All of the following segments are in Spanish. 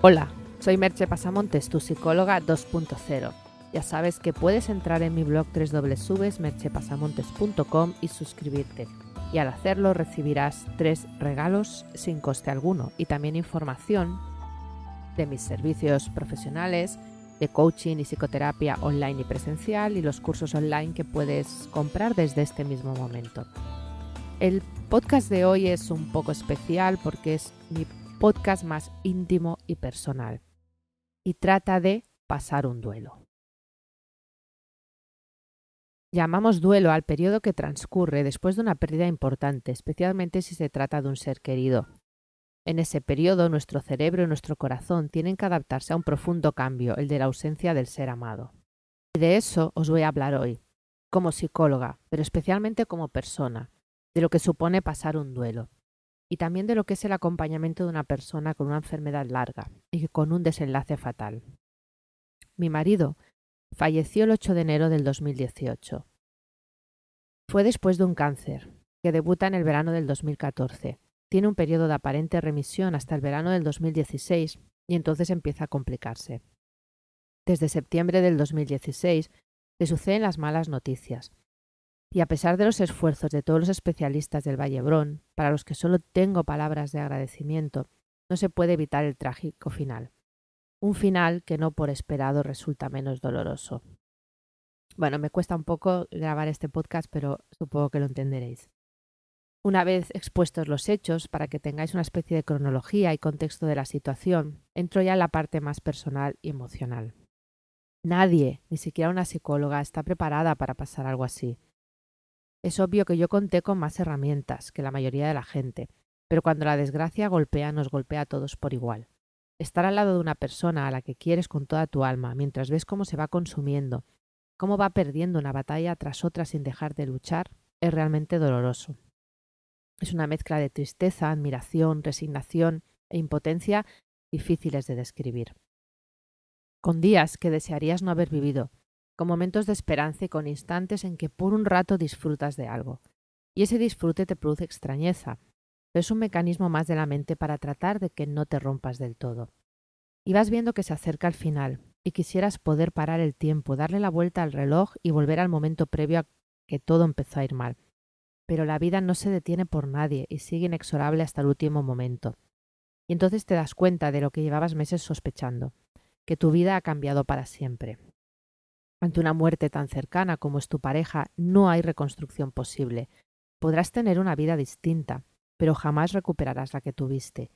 Hola, soy Merche Pasamontes, tu psicóloga 2.0. Ya sabes que puedes entrar en mi blog www.merchepasamontes.com y suscribirte. Y al hacerlo recibirás tres regalos sin coste alguno y también información de mis servicios profesionales, de coaching y psicoterapia online y presencial y los cursos online que puedes comprar desde este mismo momento. El podcast de hoy es un poco especial porque es mi podcast más íntimo y personal y trata de pasar un duelo. Llamamos duelo al periodo que transcurre después de una pérdida importante, especialmente si se trata de un ser querido. En ese periodo nuestro cerebro y nuestro corazón tienen que adaptarse a un profundo cambio, el de la ausencia del ser amado. Y de eso os voy a hablar hoy, como psicóloga, pero especialmente como persona, de lo que supone pasar un duelo, y también de lo que es el acompañamiento de una persona con una enfermedad larga y con un desenlace fatal. Mi marido falleció el 8 de enero del 2018. Fue después de un cáncer, que debuta en el verano del 2014. Tiene un periodo de aparente remisión hasta el verano del 2016 y entonces empieza a complicarse. Desde septiembre del 2016 le suceden las malas noticias. Y a pesar de los esfuerzos de todos los especialistas del Vallebrón, para los que solo tengo palabras de agradecimiento, no se puede evitar el trágico final. Un final que no por esperado resulta menos doloroso. Bueno, me cuesta un poco grabar este podcast, pero supongo que lo entenderéis. Una vez expuestos los hechos, para que tengáis una especie de cronología y contexto de la situación, entro ya en la parte más personal y emocional. Nadie, ni siquiera una psicóloga, está preparada para pasar algo así. Es obvio que yo conté con más herramientas que la mayoría de la gente, pero cuando la desgracia golpea nos golpea a todos por igual. Estar al lado de una persona a la que quieres con toda tu alma, mientras ves cómo se va consumiendo, cómo va perdiendo una batalla tras otra sin dejar de luchar, es realmente doloroso. Es una mezcla de tristeza, admiración, resignación e impotencia difíciles de describir. Con días que desearías no haber vivido, con momentos de esperanza y con instantes en que por un rato disfrutas de algo. Y ese disfrute te produce extrañeza, pero es un mecanismo más de la mente para tratar de que no te rompas del todo. Y vas viendo que se acerca el final, y quisieras poder parar el tiempo, darle la vuelta al reloj y volver al momento previo a que todo empezó a ir mal. Pero la vida no se detiene por nadie y sigue inexorable hasta el último momento. Y entonces te das cuenta de lo que llevabas meses sospechando, que tu vida ha cambiado para siempre, ante una muerte tan cercana como es tu pareja, no hay reconstrucción posible. Podrás tener una vida distinta, pero jamás recuperarás la que tuviste.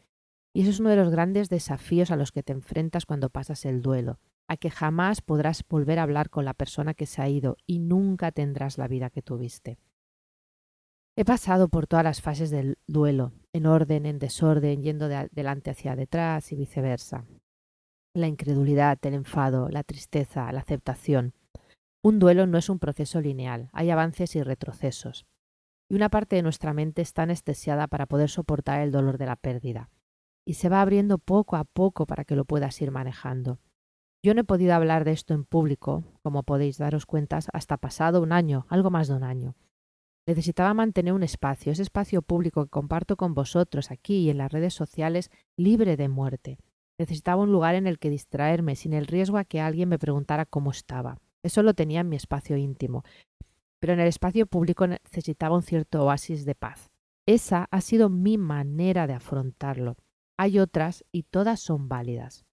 Y eso es uno de los grandes desafíos a los que te enfrentas cuando pasas el duelo, a que jamás podrás volver a hablar con la persona que se ha ido y nunca tendrás la vida que tuviste. He pasado por todas las fases del duelo, en orden, en desorden, yendo de adelante hacia detrás y viceversa la incredulidad, el enfado, la tristeza, la aceptación. Un duelo no es un proceso lineal, hay avances y retrocesos. Y una parte de nuestra mente está anestesiada para poder soportar el dolor de la pérdida. Y se va abriendo poco a poco para que lo puedas ir manejando. Yo no he podido hablar de esto en público, como podéis daros cuenta, hasta pasado un año, algo más de un año. Necesitaba mantener un espacio, ese espacio público que comparto con vosotros aquí y en las redes sociales, libre de muerte. Necesitaba un lugar en el que distraerme sin el riesgo a que alguien me preguntara cómo estaba. Eso lo tenía en mi espacio íntimo. Pero en el espacio público necesitaba un cierto oasis de paz. Esa ha sido mi manera de afrontarlo. Hay otras y todas son válidas.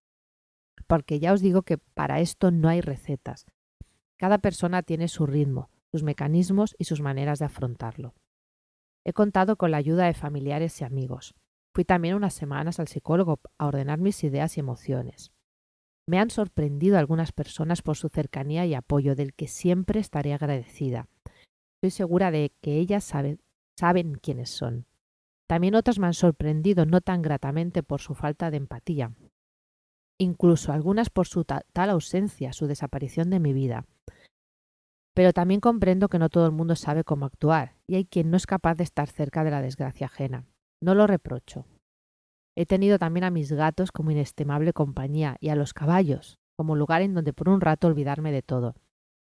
Porque ya os digo que para esto no hay recetas. Cada persona tiene su ritmo, sus mecanismos y sus maneras de afrontarlo. He contado con la ayuda de familiares y amigos. Fui también unas semanas al psicólogo a ordenar mis ideas y emociones. Me han sorprendido algunas personas por su cercanía y apoyo, del que siempre estaré agradecida. Estoy segura de que ellas saben, saben quiénes son. También otras me han sorprendido no tan gratamente por su falta de empatía, incluso algunas por su tal ausencia, su desaparición de mi vida. Pero también comprendo que no todo el mundo sabe cómo actuar, y hay quien no es capaz de estar cerca de la desgracia ajena. No lo reprocho. He tenido también a mis gatos como inestimable compañía y a los caballos como lugar en donde por un rato olvidarme de todo.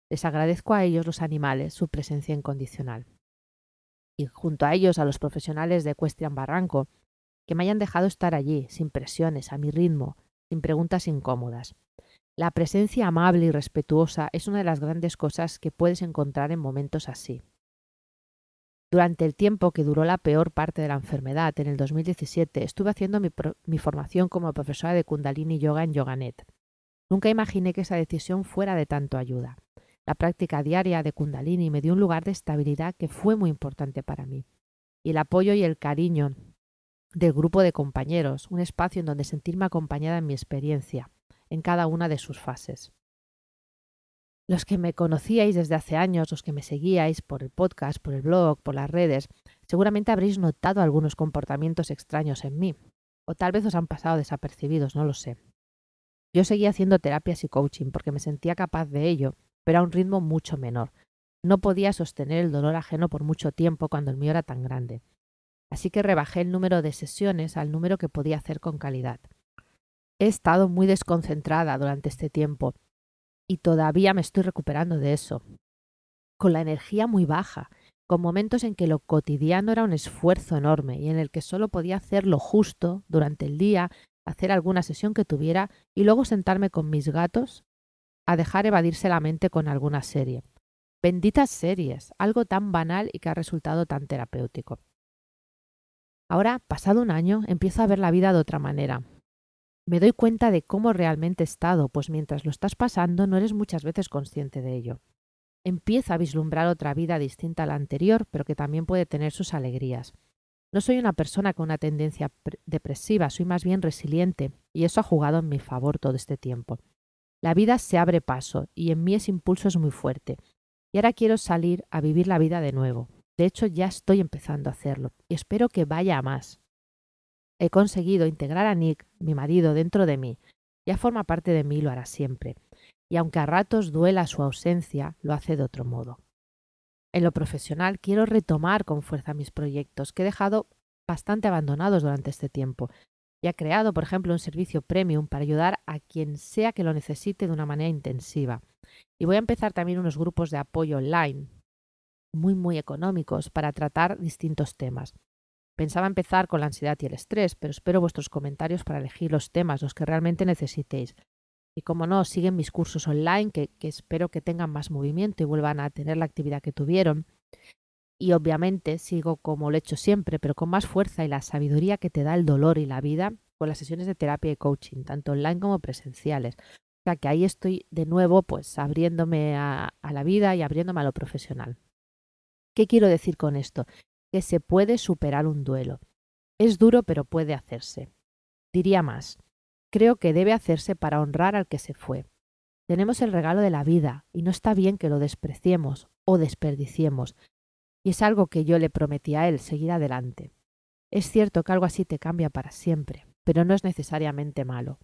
Les agradezco a ellos los animales su presencia incondicional. Y junto a ellos a los profesionales de Equestrian Barranco, que me hayan dejado estar allí, sin presiones, a mi ritmo, sin preguntas incómodas. La presencia amable y respetuosa es una de las grandes cosas que puedes encontrar en momentos así. Durante el tiempo que duró la peor parte de la enfermedad, en el 2017, estuve haciendo mi, formación como profesora de Kundalini Yoga en Yoganet. Nunca imaginé que esa decisión fuera de tanto ayuda. La práctica diaria de Kundalini me dio un lugar de estabilidad que fue muy importante para mí. Y el apoyo y el cariño del grupo de compañeros, un espacio en donde sentirme acompañada en mi experiencia, en cada una de sus fases. Los que me conocíais desde hace años, los que me seguíais por el podcast, por el blog, por las redes, seguramente habréis notado algunos comportamientos extraños en mí, o tal vez os han pasado desapercibidos, no lo sé. Yo seguía haciendo terapias y coaching porque me sentía capaz de ello, pero a un ritmo mucho menor. No podía sostener el dolor ajeno por mucho tiempo cuando el mío era tan grande. Así que rebajé el número de sesiones al número que podía hacer con calidad. He estado muy desconcentrada durante este tiempo y todavía me estoy recuperando de eso. Con la energía muy baja, con momentos en que lo cotidiano era un esfuerzo enorme y en el que solo podía hacer lo justo durante el día, hacer alguna sesión que tuviera y luego sentarme con mis gatos a dejar evadirse la mente con alguna serie. Benditas series, algo tan banal y que ha resultado tan terapéutico. Ahora, pasado un año, empiezo a ver la vida de otra manera, me doy cuenta de cómo realmente he estado, pues mientras lo estás pasando no eres muchas veces consciente de ello. Empieza a vislumbrar otra vida distinta a la anterior, pero que también puede tener sus alegrías. No soy una persona con una tendencia depresiva, soy más bien resiliente, y eso ha jugado en mi favor todo este tiempo. La vida se abre paso, y en mí ese impulso es muy fuerte. Y ahora quiero salir a vivir la vida de nuevo. De hecho, ya estoy empezando a hacerlo, y espero que vaya a más. He conseguido integrar a Nick, mi marido, dentro de mí. Ya forma parte de mí y lo hará siempre. Y aunque a ratos duela su ausencia, lo hace de otro modo. En lo profesional quiero retomar con fuerza mis proyectos que he dejado bastante abandonados durante este tiempo. Y he creado, por ejemplo, un servicio premium para ayudar a quien sea que lo necesite de una manera intensiva. Y voy a empezar también unos grupos de apoyo online, muy, muy económicos, para tratar distintos temas. Pensaba empezar con la ansiedad y el estrés, pero espero vuestros comentarios para elegir los temas, los que realmente necesitéis. Y como no, siguen mis cursos online, que, que espero que tengan más movimiento y vuelvan a tener la actividad que tuvieron. Y obviamente sigo como lo he hecho siempre, pero con más fuerza y la sabiduría que te da el dolor y la vida con las sesiones de terapia y coaching, tanto online como presenciales. O sea que ahí estoy de nuevo pues abriéndome a, a la vida y abriéndome a lo profesional. ¿Qué quiero decir con esto? Que se puede superar un duelo. Es duro, pero puede hacerse. Diría más, creo que debe hacerse para honrar al que se fue. Tenemos el regalo de la vida y no está bien que lo despreciemos o desperdiciemos. Y es algo que yo le prometí a él, seguir adelante. Es cierto que algo así te cambia para siempre, pero no es necesariamente malo.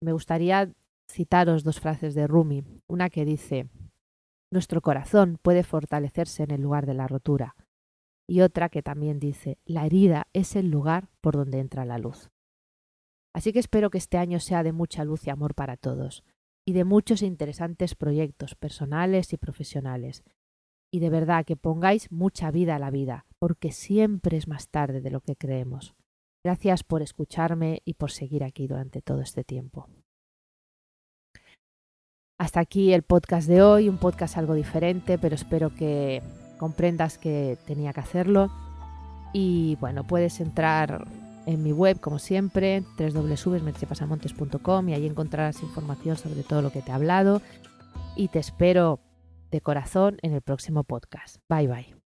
Me gustaría citaros dos frases de Rumi, una que dice Nuestro corazón puede fortalecerse en el lugar de la rotura, y otra que también dice, la herida es el lugar por donde entra la luz. Así que espero que este año sea de mucha luz y amor para todos, y de muchos interesantes proyectos personales y profesionales. Y de verdad que pongáis mucha vida a la vida, porque siempre es más tarde de lo que creemos. Gracias por escucharme y por seguir aquí durante todo este tiempo. Hasta aquí el podcast de hoy, un podcast algo diferente, pero espero que comprendas que tenía que hacerlo. Y bueno, puedes entrar en mi web, como siempre, www.mercepasamontes.com y ahí encontrarás información sobre todo lo que te he hablado. Y te espero de corazón en el próximo podcast. Bye bye.